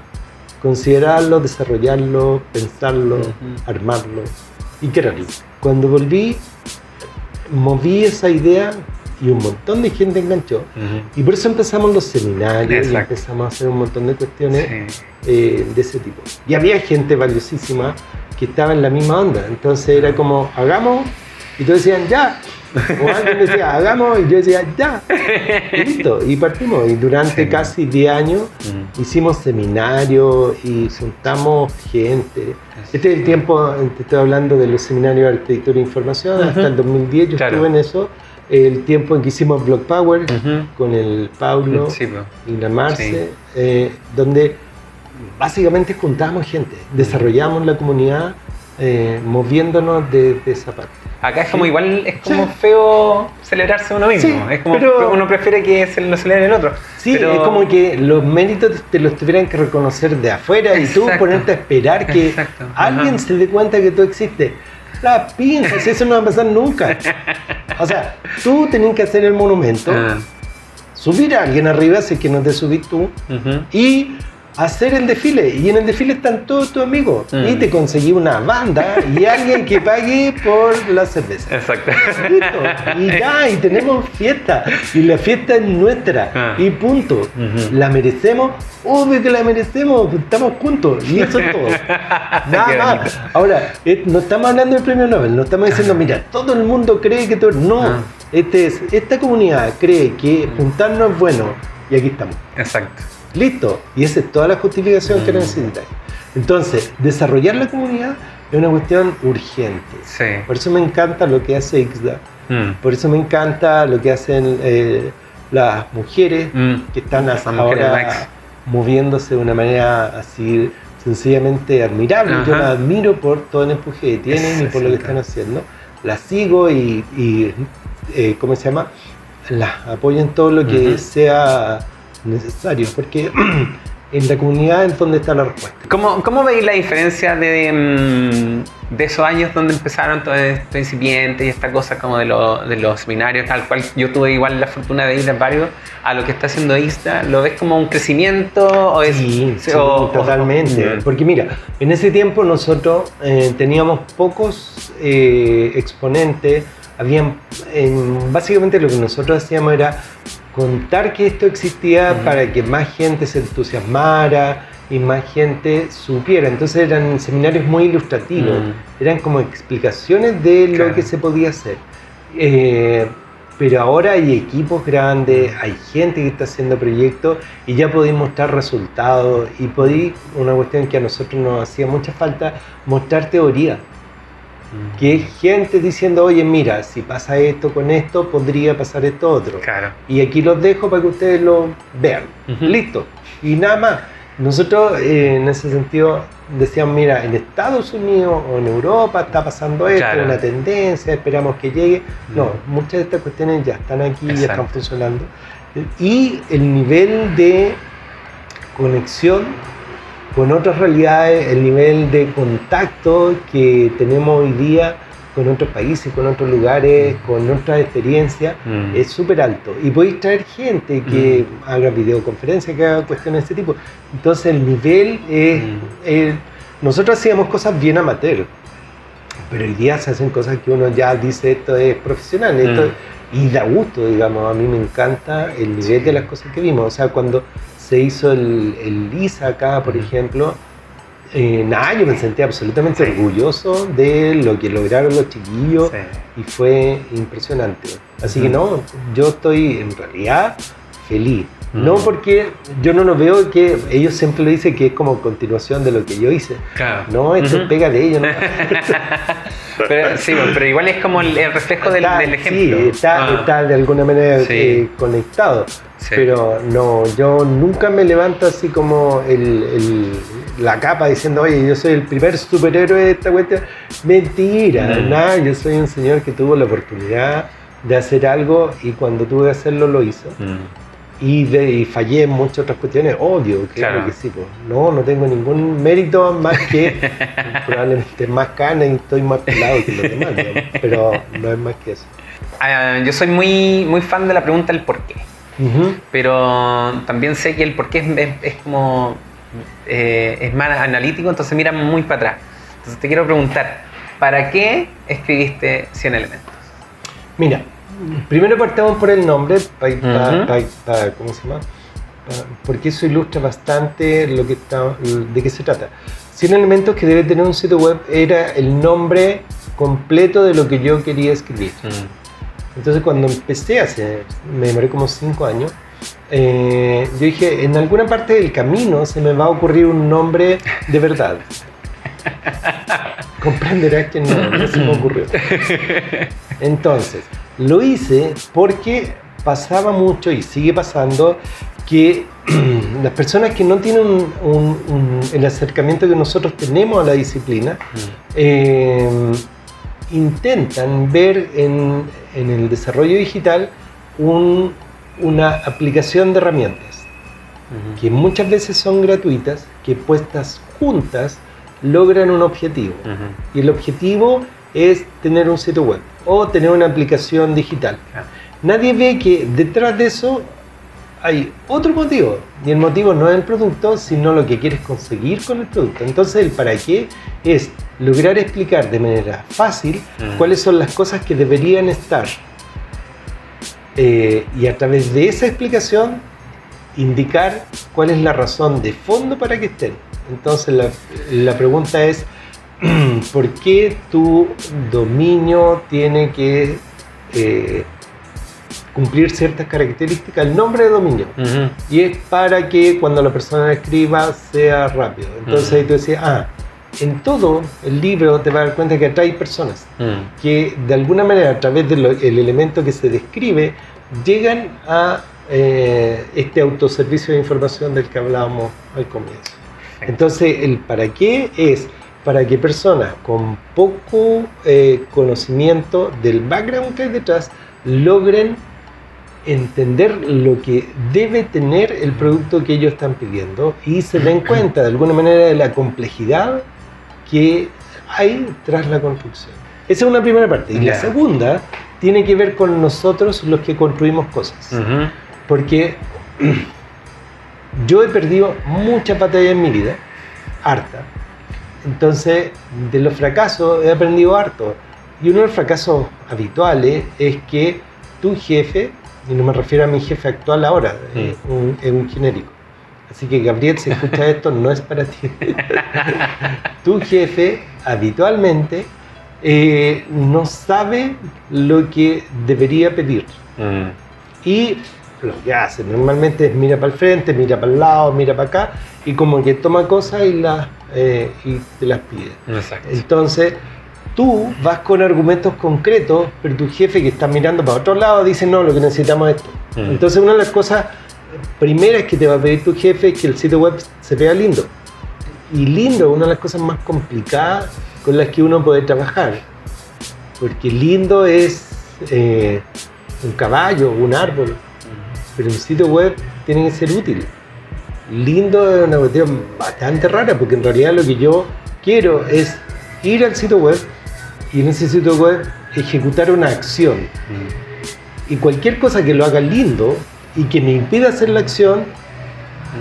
considerarlo, desarrollarlo, pensarlo, armarlo y quererlo. Cuando volví, moví esa idea y un montón de gente enganchó. Ujú. Y por eso empezamos los seminarios y Exacto. empezamos a hacer un montón de cuestiones Sí. eh, de ese tipo. Y había gente valiosísima que estaba en la misma onda. Entonces era como, hagamos, y todos decían, ya. O alguien decía, hagamos, y yo decía, ya. Y listo, y partimos. Y durante Sí. casi 10 años Mm. hicimos seminarios y juntamos gente. Este es el tiempo, te estoy hablando de los seminarios de arquitectura e información, hasta el 2010 yo Claro. estuve en eso. El tiempo en que hicimos Block Power Ujú. con el Paulo Sí, y la Marce, Sí. eh, donde básicamente juntábamos gente, desarrollamos la comunidad eh, moviéndonos de, de esa parte. Acá es como igual, es como Sí. feo celebrarse uno mismo. Sí, es como pero- uno prefiere que se lo celebre el otro. Sí, Pero- es como que los méritos te los tuvieran que reconocer de afuera y tú ponerte a esperar que Exacto, ajá. alguien se dé cuenta que tú existes. La pinza, si eso no va a pasar nunca. O sea, tú tenías que hacer el monumento, Ah, subir a alguien arriba, si es que no te subís tú, y hacer el desfile. Y en el desfile están todos tus amigos. Mm. Y te conseguí una banda y alguien que pague por la cerveza. Exacto. Listo. Y ya, y tenemos fiesta. Y la fiesta es nuestra. Ah. Y punto. ¿La merecemos? Obvio que la merecemos. Estamos juntos. Y eso es todo. [LAUGHS] Nada más. Ahora, no estamos hablando del premio Nobel. No estamos diciendo, mira, todo el mundo cree que todo. No. Ah. Este es, esta comunidad cree que juntarnos es bueno. Y aquí estamos. Exacto. Listo. Y esa es toda la justificación que Mm. necesitáis. Entonces, desarrollar la comunidad es una cuestión urgente. Sí. Por eso me encanta lo que hace IXDA. Mm. Por eso me encanta lo que hacen eh, las mujeres Mm. que están Las ahora moviéndose de una manera así sencillamente admirable. Yo Ajá. la admiro por todo el empuje que tienen y por lo que están haciendo. Las sigo y, y, eh, ¿cómo se llama? Las apoyo en todo lo que sea necesario, porque [CLEARS THROAT] en la comunidad es donde está la respuesta. ¿Cómo, ¿Cómo veis la diferencia de, mm, de esos años donde empezaron todo esto incipiente y esta cosa como de, de los seminarios, al cual yo tuve igual la fortuna de ir a varios, a lo que está haciendo ISTA, ¿lo ves como un crecimiento? O es, sí, totalmente. Porque mira, en ese tiempo nosotros eh, teníamos pocos eh, exponentes, habían, básicamente lo que nosotros hacíamos era contar que esto existía para que más gente se entusiasmara, y más gente supiera. Entonces eran seminarios muy ilustrativos, eran como explicaciones de lo que se podía hacer. Eh, pero ahora hay equipos grandes, hay gente que está haciendo proyectos y ya podéis mostrar resultados y podéis, una cuestión que a nosotros nos hacía mucha falta, mostrar teoría. Mm. Que es gente diciendo, oye, mira, si pasa esto con esto, podría pasar esto otro. Claro. Y aquí los dejo para que ustedes lo vean. Listo. Y nada más. Nosotros eh, en ese sentido decíamos, mira, en Estados Unidos o en Europa está pasando esto, es una tendencia, esperamos que llegue. No, muchas de estas cuestiones ya están aquí, y ya están funcionando. Y el nivel de conexión con otras realidades, el nivel de contacto que tenemos hoy día con otros países, con otros lugares, mm. con otras experiencias, mm. es súper alto. Y podéis traer gente que mm. haga videoconferencias, que haga cuestiones de este tipo. Entonces el nivel es... nosotros hacíamos cosas bien amateur, pero hoy día se hacen cosas que uno ya dice esto es profesional, esto, y da gusto, digamos, a mí me encanta el nivel de las cosas que vimos. O sea, cuando se hizo el, el LISA acá, por ejemplo, eh, nada, yo me sentí absolutamente orgulloso de lo que lograron los chiquillos y fue impresionante. Así que no, yo estoy en realidad feliz. No porque yo no lo veo que ellos siempre lo dicen que es como continuación de lo que yo hice. No, esto pega de ellos. [LAUGHS] pero, sí, pero igual es como el, reflejo del, ejemplo. Sí, está, ah. está de alguna manera eh, conectado. Pero no, yo nunca me levanto así como el, la capa diciendo, oye, yo soy el primer superhéroe de esta cuestión. Mentira, mm. nada, yo soy un señor que tuvo la oportunidad de hacer algo y cuando tuve que hacerlo lo hizo. Mm. Y, de, fallé en muchas otras cuestiones, obvio, claro que sí. Pues. No, no tengo ningún mérito más que [LAUGHS] probablemente más carne y estoy más pelado que los demás, pero no es más que eso. Ah, yo soy muy, muy fan de la pregunta del por qué. Pero también sé que el por qué es, como eh, es más analítico, entonces mira muy para atrás. Entonces te quiero preguntar, ¿para qué escribiste 100 elementos? Mira, primero partamos por el nombre, ¿cómo se llama? porque eso ilustra bastante lo que está, de qué se trata. 100 elementos que debe tener un sitio web era el nombre completo de lo que yo quería escribir. Entonces cuando empecé hace, me demoré como cinco años, eh, yo dije, en alguna parte del camino se me va a ocurrir un nombre de verdad. [LAUGHS] Comprenderás que no, no se me ocurrió. [LAUGHS] Entonces, lo hice porque pasaba mucho y sigue pasando que [CLEARS THROAT] las personas que no tienen el acercamiento que nosotros tenemos a la disciplina, mm. eh, intentan ver en, el desarrollo digital una aplicación de herramientas que muchas veces son gratuitas, que puestas juntas logran un objetivo. Y el objetivo es tener un sitio web o tener una aplicación digital. Nadie ve que detrás de eso hay otro motivo. Y el motivo no es el producto, sino lo que quieres conseguir con el producto. Entonces el para qué es lograr explicar de manera fácil mm. cuáles son las cosas que deberían estar. Eh, y a través de esa explicación indicar cuál es la razón de fondo para que estén. Entonces la, la pregunta es, [CLEARS THROAT] ¿por qué tu dominio tiene que... Eh, cumplir ciertas características, el nombre de dominio. Y es para que cuando la persona escriba sea rápido. Entonces ahí tú decías, ah, en todo el libro te vas a dar cuenta que atrae personas que de alguna manera a través del elemento que se describe llegan a eh, este autoservicio de información del que hablábamos al comienzo. Entonces el para qué es para que personas con poco eh, conocimiento del background que hay detrás logren entender lo que debe tener el producto que ellos están pidiendo y se den [CLEARS THROAT] cuenta de alguna manera de la complejidad que hay tras la construcción. Esa es una primera parte. Y la segunda tiene que ver con nosotros los que construimos cosas. Porque [CLEARS THROAT] yo he perdido muchas batallas en mi vida, harta. Entonces, de los fracasos he aprendido harto. Y uno de los fracasos habituales es que tu jefe, y no me refiero a mi jefe actual ahora, es, un, genérico. Así que Gabriel, si escucha [LAUGHS] esto, no es para ti. [LAUGHS] tu jefe habitualmente eh, no sabe lo que debería pedir. Y lo que hace normalmente es mira para el frente, mira para el lado, mira para acá y como que toma cosas y, las, eh, y te las pide. Entonces, tú vas con argumentos concretos, pero tu jefe que está mirando para otro lado dice, no, lo que necesitamos es esto. Mm. Entonces, una de las cosas primeras que te va a pedir tu jefe es que el sitio web se vea lindo. Y lindo es una de las cosas más complicadas con las que uno puede trabajar. Porque lindo es eh, un caballo, un árbol, pero un sitio web tiene que ser útil. Lindo es una cuestión bastante rara, porque en realidad lo que yo quiero es ir al sitio web y en ese sitio web ejecutar una acción. Mm. Y cualquier cosa que lo haga lindo y que me impida hacer la acción,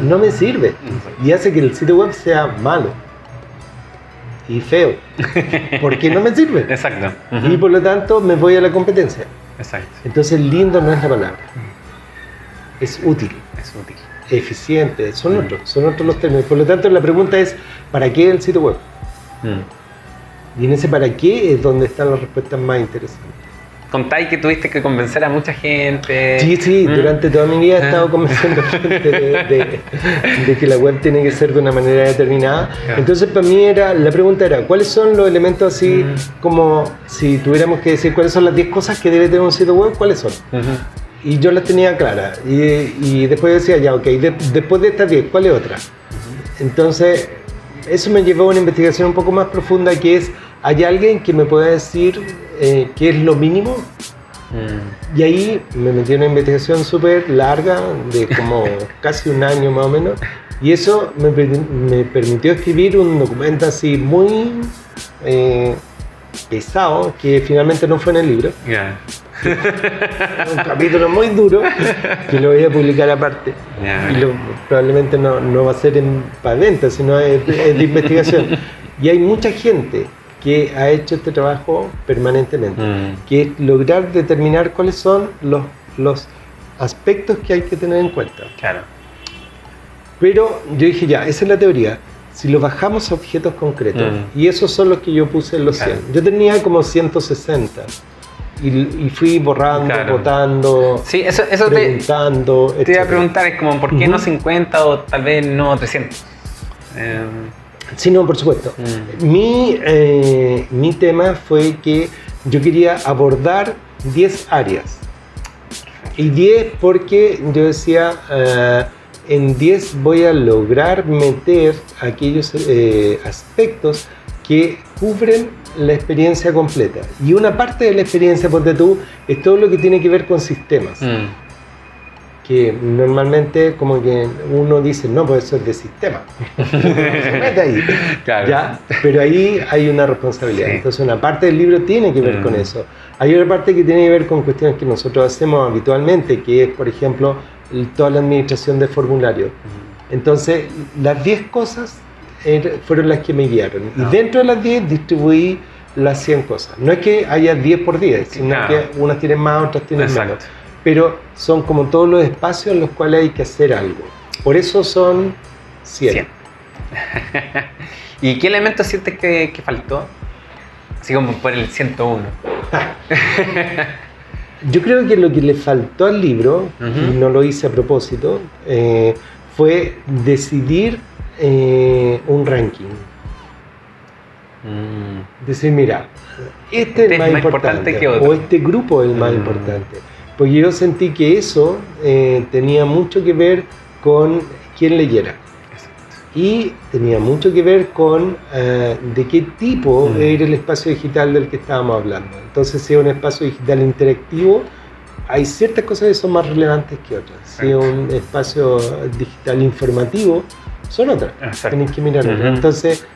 no me sirve. Y hace que el sitio web sea malo y feo. Porque no me sirve. [LAUGHS] Exacto. Y por lo tanto me voy a la competencia. Exacto. Entonces lindo no es la palabra es útil. Es útil. Eficiente, son mm. otros, son otros los términos. Por lo tanto, la pregunta es, ¿para qué el sitio web? Mm. Y en ese para qué es donde están las respuestas más interesantes. Contáis que tuviste que convencer a mucha gente. Sí, sí, mm. durante toda mi vida he estado ah. convenciendo a [LAUGHS] gente de, que la web tiene que ser de una manera determinada. Entonces, para mí era, la pregunta era, ¿cuáles son los elementos así como si tuviéramos que decir cuáles son las 10 cosas que debe tener un sitio web? ¿Cuáles son? Y yo la tenía clara. Y, y después decía, ya, ok, después de estas 10, ¿cuál es otra? Entonces, eso me llevó a una investigación un poco más profunda que es, ¿hay alguien que me pueda decir eh, qué es lo mínimo? Mm. Y ahí me metí en una investigación súper larga, de como [LAUGHS] casi un año más o menos, y eso me, me permitió escribir un documento así muy eh, pesado, que finalmente no fue en el libro un capítulo muy duro que lo voy a publicar aparte. y probablemente no, no, va a ser en, para venta, sino es, de investigación. y hay mucha gente que ha hecho este trabajo permanentemente, mm. que es lograr determinar cuáles son los, los aspectos que hay que tener en cuenta. Claro. Pero yo dije, ya, esa es la teoría. Si lo bajamos a objetos concretos, mm. y esos son los que yo puse en los 100. Yo tenía como 160 y, fui borrando, votando, sí, eso, preguntando. Te, te, iba a preguntar, es como, ¿por qué no 50 o tal vez no 300? Eh, sí, no, por supuesto. Mm. Mi, eh, mi tema fue que yo quería abordar 10 áreas. Y 10 porque yo decía, eh, en 10 voy a lograr meter aquellos aspectos que cubren la experiencia completa. Y una parte de la experiencia, ponte tú, es todo lo que tiene que ver con sistemas. Mm. Que normalmente como que uno dice, no, pues eso es de sistema. se mete ahí. [LAUGHS] ¿Ya? Pero ahí hay una responsabilidad. Entonces una parte del libro tiene que ver con mm. eso. Hay otra parte que tiene que ver con cuestiones que nosotros hacemos habitualmente, que es, por ejemplo, toda la administración de formularios. Mm. Entonces, las 10 cosas fueron las que me guiaron. Y dentro de las 10 distribuí las 100 cosas. No es que haya 10 por 10, sino que unas tienen más, otras tienen menos. Pero son como todos los espacios en los cuales hay que hacer algo. Por eso son 100. [LAUGHS] ¿Y qué elemento sientes que, faltó? Así como por el 101. [LAUGHS] Yo creo que lo que le faltó al libro, y no lo hice a propósito, eh, fue decidir eh, un ranking. Mm. Decir, mira, este, es más, importante, que otro. o este grupo es el más mm. importante. Porque yo sentí que eso eh, tenía mucho que ver con quién leyera. Y tenía mucho que ver con eh, de qué tipo mm. era el espacio digital del que estábamos hablando. Entonces, si es un espacio digital interactivo, hay ciertas cosas que son más relevantes que otras. Si es un espacio digital informativo, son otras. Exacto. Tenéis que mirar otras. Ujú. Entonces,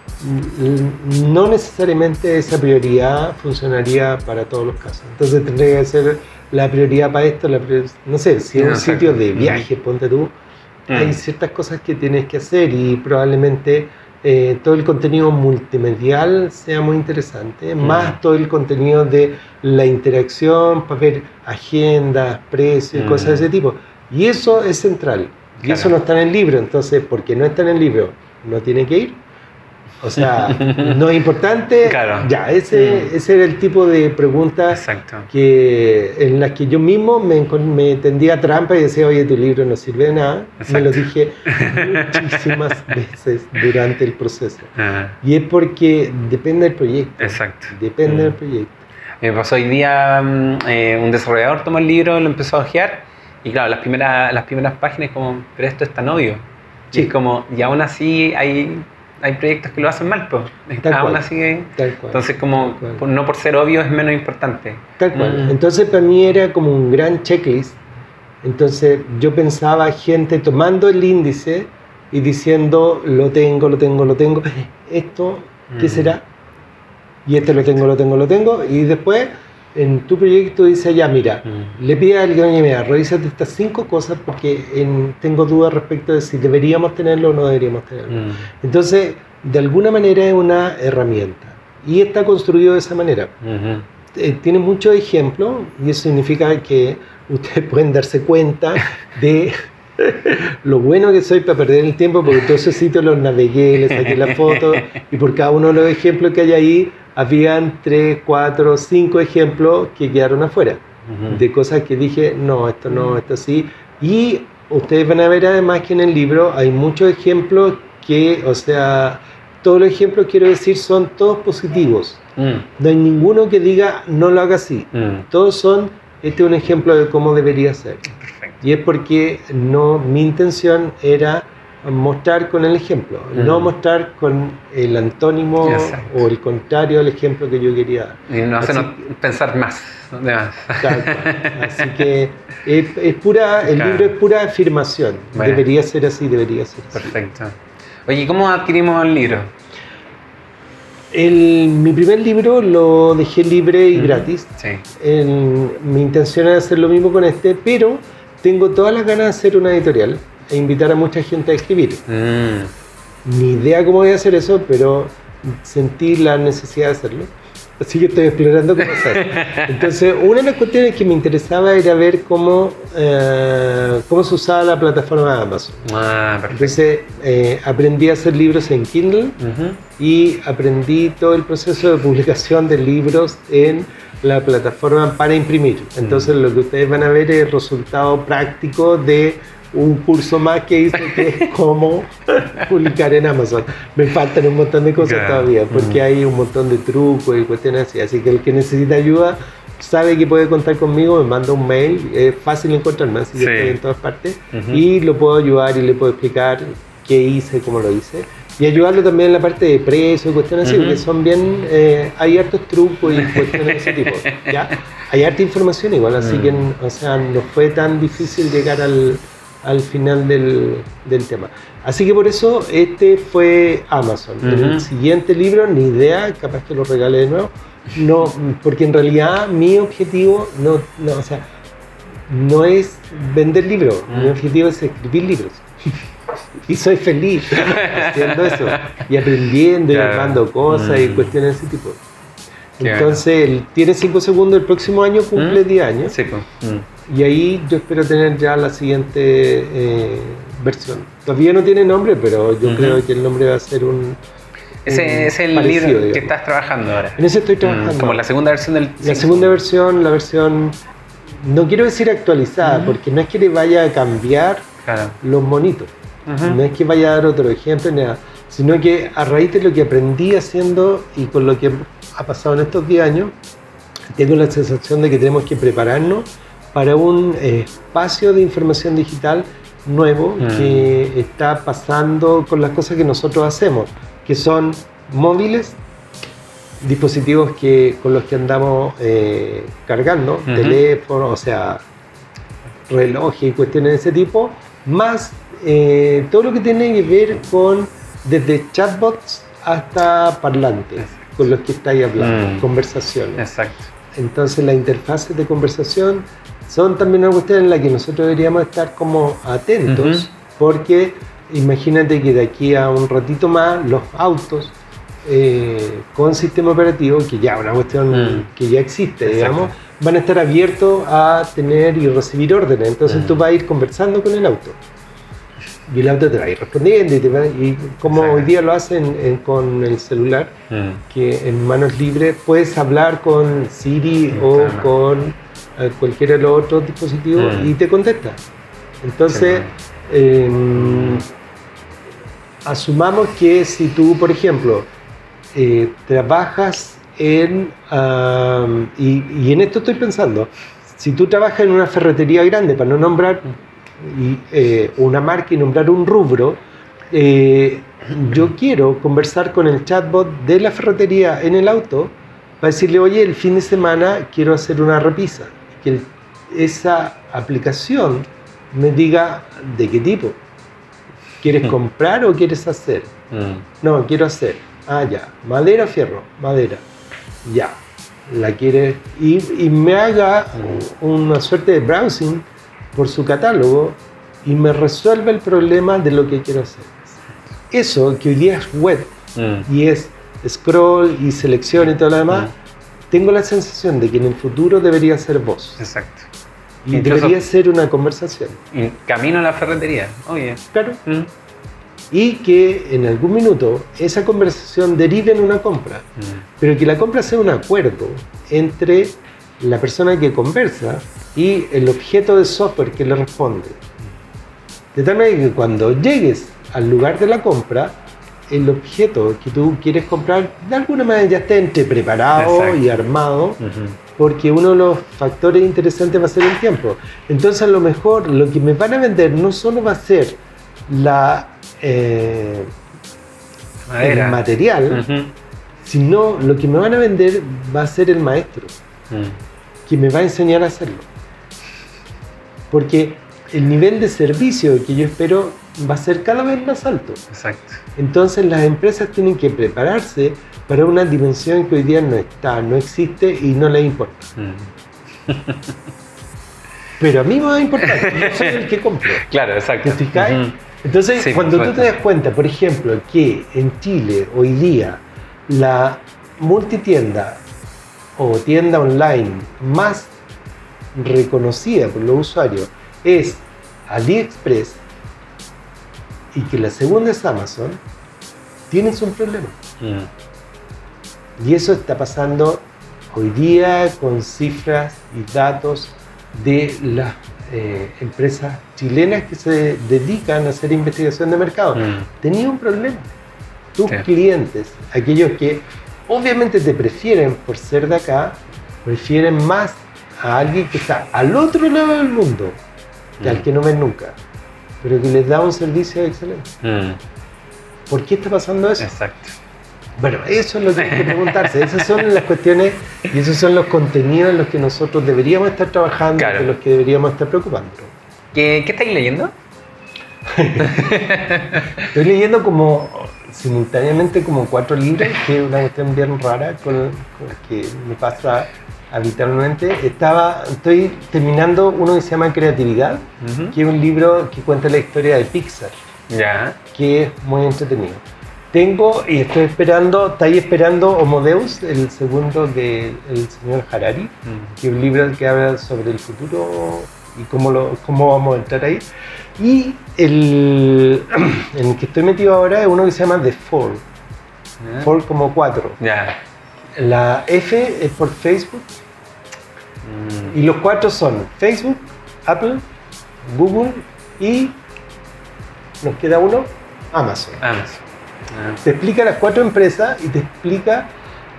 no necesariamente esa prioridad funcionaría para todos los casos. Entonces, tendría que ser la prioridad para esto, la no sé, si es un Exacto. sitio de viaje, ponte tú, Mm. hay ciertas cosas que tienes que hacer y probablemente eh, todo el contenido multimedial sea muy interesante, Mm. más todo el contenido de la interacción para ver agendas, precios, Mm. cosas de ese tipo. Y eso es central. Y Claro. eso no está en el libro, entonces, porque no está en el libro, no tiene que ir. O sea, [LAUGHS] no es importante. Claro. Ya, ese, Mm. ese era el tipo de preguntas Exacto. que, en las que yo mismo me, me tendía trampa y decía, oye, tu libro no sirve de nada. Me lo Exacto. dije muchísimas [LAUGHS] veces durante el proceso. Ah, Y es porque depende del proyecto. exacto. Depende Mm. del proyecto. Me pasó hoy día, mm, eh, un desarrollador tomó el libro, lo empezó a ojear y claro, las primeras, las primeras páginas como, pero esto es tan obvio. Y Sí. es como, y aún así hay, hay proyectos que lo hacen mal, pues. Tal Aún cual. así, cual. entonces como, por- no por ser obvio es menos importante. Tal cual. Mm. Entonces para mí era como un gran checklist. Entonces yo pensaba gente tomando el índice y diciendo, lo tengo, lo tengo, lo tengo. Esto, ¿qué Mm. será? Y este lo tengo, lo tengo, lo tengo. Y después en tu proyecto dice, ya mira, Mm. le pide a alguien, oye, mira, revísate estas cinco cosas porque en- tengo dudas respecto de si deberíamos tenerlo o no deberíamos tenerlo. Mm. Entonces, de alguna manera es una herramienta. Y está construido de esa manera eh, tiene muchos ejemplos y eso significa que ustedes [LAUGHS] pueden darse cuenta de [LAUGHS] lo bueno que soy para perder el tiempo porque todos esos sitios los navegué, les saqué la foto y por cada uno de los ejemplos que hay ahí habían tres, cuatro, cinco ejemplos que quedaron afuera Ujú. de cosas que dije, no, esto no, esto sí. Y ustedes van a ver además que en el libro hay muchos ejemplos que, o sea, todos los ejemplos, quiero decir, son todos positivos. Mm. No hay ninguno que diga no lo haga así. Mm. Todos son, este es un ejemplo de cómo debería ser. Y es porque no, mi intención era mostrar con el ejemplo, Mm. no mostrar con el antónimo Exacto. o el contrario al ejemplo que yo quería dar. Y no hace Así no- pensar más. Más. Tal cual. Así que [LAUGHS] es, es pura, el Claro. libro es pura afirmación. Bueno. Debería ser así, debería ser así. Perfecto. Oye, ¿y cómo adquirimos el libro? El, mi primer libro lo dejé libre y gratis. Sí. Mi intención era hacer lo mismo con este, pero tengo todas las ganas de hacer una editorial e invitar a mucha gente a escribir. Mm. Ni idea cómo voy a hacer eso, pero sentí la necesidad de hacerlo. Así que estoy explorando cómo hacer. [LAUGHS] Entonces, una de las cuestiones que me interesaba era ver cómo, eh, cómo se usaba la plataforma de Amazon. Ah, perfecto. Entonces, eh, aprendí a hacer libros en Kindle Ujú. y aprendí todo el proceso de publicación de libros en la plataforma para imprimir. Entonces lo que ustedes van a ver es el resultado práctico de un curso más que hice que es [LAUGHS] cómo publicar en Amazon. Me faltan un montón de cosas todavía porque Mm. hay un montón de trucos y cuestiones así. Así que el que necesita ayuda sabe que puede contar conmigo, me manda un mail, es fácil encontrarme, así que Sí. estoy en todas partes y lo puedo ayudar y le puedo explicar qué hice, cómo lo hice. Y ayudarlo también en la parte de precio y cuestiones así, porque son bien, eh, hay hartos trucos y [LAUGHS] cuestiones de ese tipo. ¿ya? Hay harta información igual, así Mm. que o sea, no fue tan difícil llegar al, al final del, del tema. Así que por eso este fue Amazon. El siguiente libro, ni idea, capaz que lo regale de nuevo. No, porque en realidad mi objetivo no, no, o sea, no es vender libros, mi Mm. objetivo es escribir libros. Y soy feliz haciendo eso y aprendiendo y Claro. armando cosas y Mm. cuestiones de ese tipo. Qué Entonces, él tiene 5 segundos, el próximo año cumple Mm. 10 años Sí. Mm. y ahí yo espero tener ya la siguiente eh, versión. Todavía no tiene nombre, pero yo Ujú. creo que el nombre va a ser un... Ese es el parecido, libro que digamos. estás trabajando ahora. En ese estoy trabajando. Mm, Como la segunda versión del. La segunda versión, la versión, no quiero decir actualizada, Ujú. porque no es que le vaya a cambiar Claro. los monitos, No es que vaya a dar otro ejemplo, ni nada, sino que a raíz de lo que aprendí haciendo y con lo que ha pasado en estos 10 años, tengo la sensación de que tenemos que prepararnos para un eh, espacio de información digital nuevo Mm. que está pasando con las cosas que nosotros hacemos, que son móviles, dispositivos que, con los que andamos eh, cargando, teléfonos, o sea, relojes y cuestiones de ese tipo, más eh, todo lo que tiene que ver con desde chatbots hasta parlantes con los que estáis hablando, Mm. conversaciones. Exacto. Entonces las interfaces de conversación son también una cuestión en la que nosotros deberíamos estar como atentos, porque imagínate que de aquí a un ratito más los autos eh, con sistema operativo, que ya es una cuestión Mm. que ya existe, Exacto. digamos, van a estar abiertos a tener y recibir órdenes. Entonces Mm. tú vas a ir conversando con el auto. Y el auto te va a ir respondiendo y, te va- y como Exacto. hoy día lo hacen en- con el celular, Mm. que en manos libres puedes hablar con Siri o con eh, cualquiera de los otros dispositivos y te contesta. Entonces, eh, asumamos que si tú, por ejemplo, eh, trabajas en, y, y en esto estoy pensando, si tú trabajas en una ferretería grande, para no nombrar y, eh, una marca y nombrar un rubro, eh, yo quiero conversar con el chatbot de la ferretería en el auto para decirle, oye, el fin de semana quiero hacer una repisa. Que el- esa aplicación me diga de qué tipo. ¿Quieres [LAUGHS] comprar o quieres hacer? Mm. No, quiero hacer. Ah, ya. Madera fierro. Madera. Ya. La quiere. Y, y me haga una suerte de browsing por su catálogo y me resuelve el problema de lo que quiero hacer. Eso, que hoy día es web Mm. y es scroll y selección y todo lo demás, tengo la sensación de que en el futuro debería ser voz. Exacto. Y Incluso- debería ser una conversación. Camino a la ferretería. Oye. Claro. Mm. Y que en algún minuto esa conversación derive en una compra. Mm. pero que la compra sea un acuerdo entre la persona que conversa y el objeto de software que le responde. De tal manera que cuando llegues al lugar de la compra, el objeto que tú quieres comprar de alguna manera ya esté entre preparado Exacto. y armado, Ujú. porque uno de los factores interesantes va a ser el tiempo. Entonces a lo mejor lo que me van a vender no solo va a ser la, eh, el material, Ujú. sino lo que me van a vender va a ser el maestro, Mm. que me va a enseñar a hacerlo. Porque el nivel de servicio que yo espero va a ser cada vez más alto. Exacto. Entonces las empresas tienen que prepararse para una dimensión que hoy día no está, no existe y no les importa. Mm. Pero a mí me va a importar, yo soy el que compro. [LAUGHS] Claro, exacto. Ujú. Entonces, Sí, cuando tú te das cuenta, por ejemplo, que en Chile hoy día la multitienda o tienda online más reconocida por los usuarios es AliExpress y que la segunda es Amazon, tienes un problema. Mm. Y eso está pasando hoy día con cifras y datos de las eh, empresas chilenas que se dedican a hacer investigación de mercado. Mm. Tenía un problema. Tus Sí. clientes, aquellos que obviamente te prefieren por ser de acá, prefieren más a alguien que está al otro lado del mundo que al Mm. que no ven nunca, pero que les da un servicio excelente. Mm. ¿Por qué está pasando eso? Exacto. Bueno, eso es lo que hay que [LAUGHS] preguntarse. Esas son las cuestiones y esos son los contenidos en los que nosotros deberíamos estar trabajando, Claro. de los que deberíamos estar preocupando. ¿Qué, qué estáis leyendo? [LAUGHS] Estoy leyendo como simultáneamente como cuatro libros, que es una cuestión bien rara con, con que me pasa habitualmente. Estaba, estoy terminando uno que se llama Creatividad, Ujú. que es un libro que cuenta la historia de Pixar. Ya. que es muy entretenido. Tengo y estoy esperando, está ahí esperando Homodeus, el segundo del señor Harari, Mm. que es un libro que habla sobre el futuro y cómo, lo, cómo vamos a entrar ahí. Y el [CLEARS THROAT] en el que estoy metido ahora es uno que se llama The Four, Ya. Four como cuatro. Ya. La F es por Facebook Mm. y los cuatro son Facebook, Apple, Google y nos queda uno, Amazon. Amazon. Ah. te explica las cuatro empresas y te explica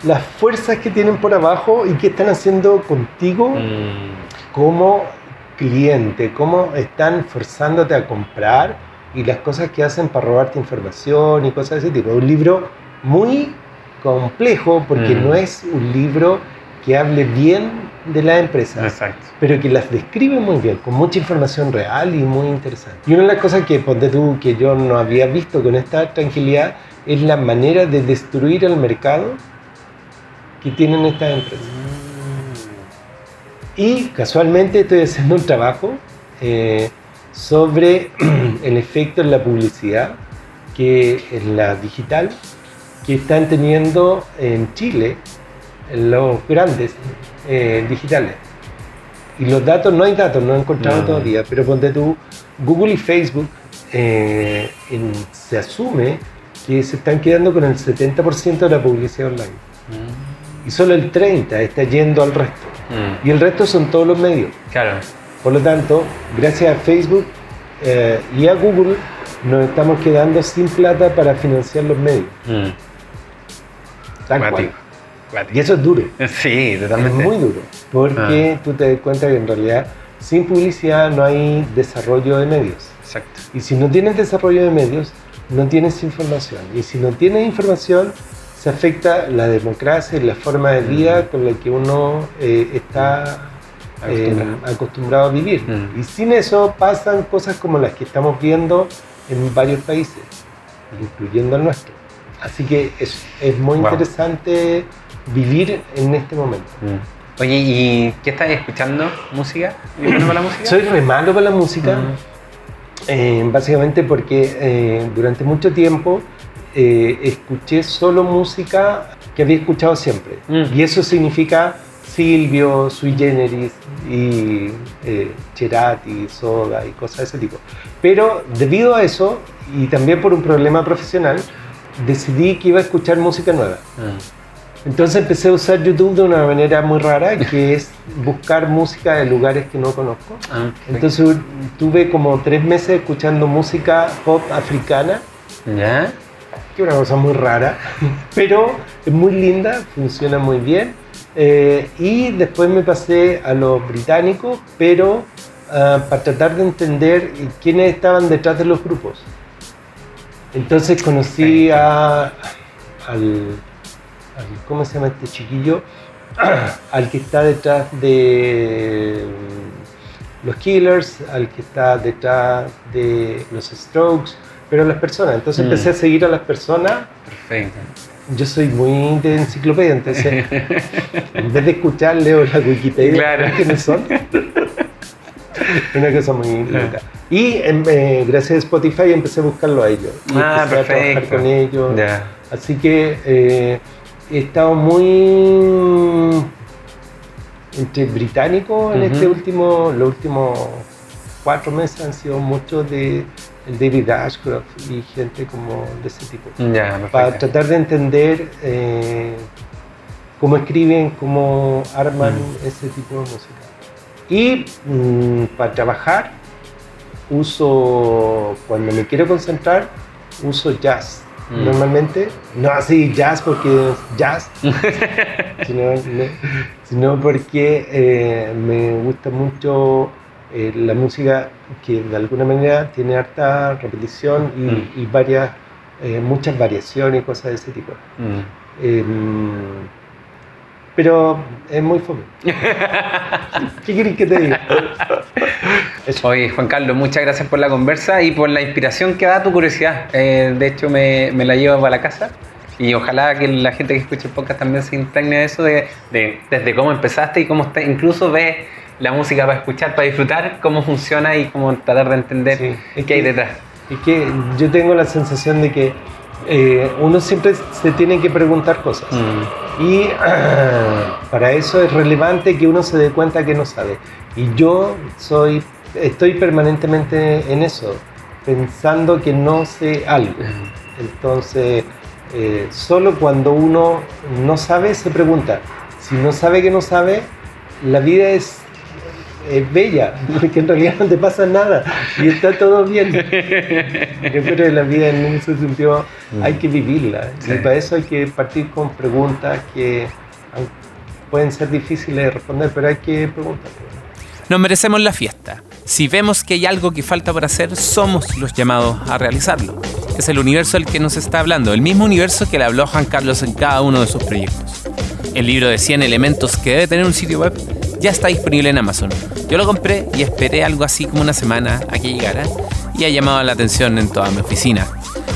las fuerzas que tienen por abajo y qué están haciendo contigo Mm. como cliente, cómo están forzándote a comprar y las cosas que hacen para robarte información y cosas de ese tipo. Un libro muy complejo porque Mm. no es un libro que hable bien de la empresa, Exacto. pero que las describe muy bien, con mucha información real y muy interesante. Y una de las cosas que, ponte tú, que yo no había visto con esta tranquilidad es la manera de destruir el mercado que tienen estas empresas. Y casualmente estoy haciendo un trabajo eh, sobre [CLEARS THROAT] el efecto en la publicidad que en la digital que están teniendo en Chile los grandes eh, digitales. Y los datos, no hay datos, no he encontrado No. todavía, pero ponte tú, Google y Facebook eh, en- se asume que se están quedando con el 70% de la publicidad online. Y solo el 30% está yendo al resto. Mm. Y el resto son todos los medios. Claro. Por lo tanto, gracias a Facebook eh, y a Google, nos estamos quedando sin plata para financiar los medios. Mm. Tal cual. Y eso es duro. Sí, Es totalmente. muy duro. Porque tú te das cuenta que en realidad sin publicidad no hay desarrollo de medios. Exacto. Y si no tienes desarrollo de medios, no tienes información. Y si no tienes información, se afecta la democracia y la forma de vida con la que uno eh, está eh, Acostumbrado. a vivir. Mm. Y sin eso pasan cosas como las que estamos viendo en varios países, incluyendo el nuestro. Así que es, es muy Wow. interesante vivir en este momento. Mm. Oye, ¿y qué estás escuchando? ¿Música? ¿Eres bueno para la música? Soy re malo para la música. Mm. Eh, básicamente porque eh, durante mucho tiempo eh, escuché solo música que había escuchado siempre. Mm. Y eso significa Silvio, Sui Generis y eh, Cerati, Soda y cosas de ese tipo. Pero debido a eso, y también por un problema profesional, decidí que iba a escuchar música nueva. Mm. Entonces empecé a usar YouTube de una manera muy rara, que es buscar música de lugares que no conozco. Ah. Entonces tuve como tres meses escuchando música pop africana, ¿Ya? que es una cosa muy rara, [LAUGHS] pero es muy linda, funciona muy bien. Eh, y después me pasé a los británicos, pero ah, para tratar de entender quiénes estaban detrás de los grupos. Entonces conocí a, al, al- ¿Cómo se llama este chiquillo? [CLEARS THROAT] al que está detrás de mm, los Killers, al que está detrás de los Strokes, pero las personas. Entonces Mm. empecé a seguir a las personas. Perfecto. Yo soy muy de enciclopedia, entonces [LAUGHS] en vez de escuchar leo la Wikipedia, Claro. quiénes son. [LAUGHS] Una cosa muy loca. Y em, eh, gracias a Spotify empecé a buscarlo a ellos. Y Ah, empecé a trabajar perfecto. con ellos. Ya. Así que eh, estado muy entre británico en este último, los últimos cuatro meses han sido muchos de el David Ashcroft y gente como de ese tipo. Para tratar de entender eh, cómo escriben, cómo arman Mm. ese tipo de música. Y mm, para trabajar uso, cuando me quiero concentrar, uso jazz. Mm. Normalmente, no así jazz porque es jazz, [LAUGHS] sino, no- sino porque eh, me gusta mucho eh, la música que de alguna manera tiene harta repetición y, Mm. y varias, eh, muchas variaciones y cosas de ese tipo. Mm. Pero es muy fome. [LAUGHS] ¿Qué querés que te diga? Oye, Juan Carlos, muchas gracias por la conversa y por la inspiración que da tu curiosidad. Eh, de hecho, me, me la llevo para la casa y ojalá que la gente que escuche el podcast también se impregne de eso, de, de- desde cómo empezaste y cómo está, incluso ves la música para escuchar, para disfrutar, cómo funciona y cómo tratar de entender Sí, qué hay que- detrás. Es que yo tengo la sensación de que eh, uno siempre se tiene que preguntar cosas. Mm, Y [CLEARS THROAT] para eso es relevante que uno se dé cuenta que no sabe. Y yo soy, estoy permanentemente en eso, pensando que no sé algo. Entonces, eh, solo cuando uno no sabe, se pregunta. Si no sabe que no sabe, la vida es, es bella, [LAUGHS] porque en realidad no te pasa nada y está todo bien. Yo creo que la vida en ese sentido hay que vivirla. Sí. Y para eso hay que partir con preguntas que pueden ser difíciles de responder, pero hay que preguntar. Nos merecemos la fiesta. Si vemos que hay algo que falta por hacer, somos los llamados a realizarlo. Es el universo del que nos está hablando, el mismo universo que le habló Juan Carlos en cada uno de sus proyectos. El libro de 100 elementos que debe tener un sitio web ya está disponible en Amazon. Yo lo compré y esperé algo así como una semana a que llegara y ha llamado la atención en toda mi oficina.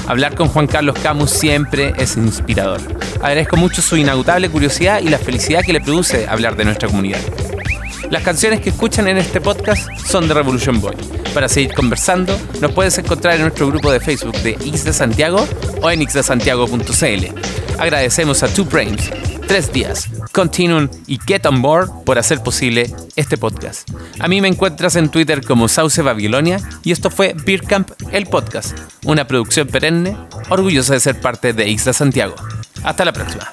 Hablar con Juan Carlos Camus siempre es inspirador. Agradezco mucho su inagotable curiosidad y la felicidad que le produce hablar de nuestra comunidad. Las canciones que escuchan en este podcast son de Revolution Boy. Para seguir conversando, nos puedes encontrar en nuestro grupo de Facebook de X Santiago o en xdesantiago.cl. Agradecemos a Two Brains, Tres Días, Continuum y Get On Board por hacer posible este podcast. A mí me encuentras en Twitter como Sauce Babilonia y esto fue Beer Camp, el podcast, una producción perenne, orgullosa de ser parte de Isla Santiago. Hasta la próxima.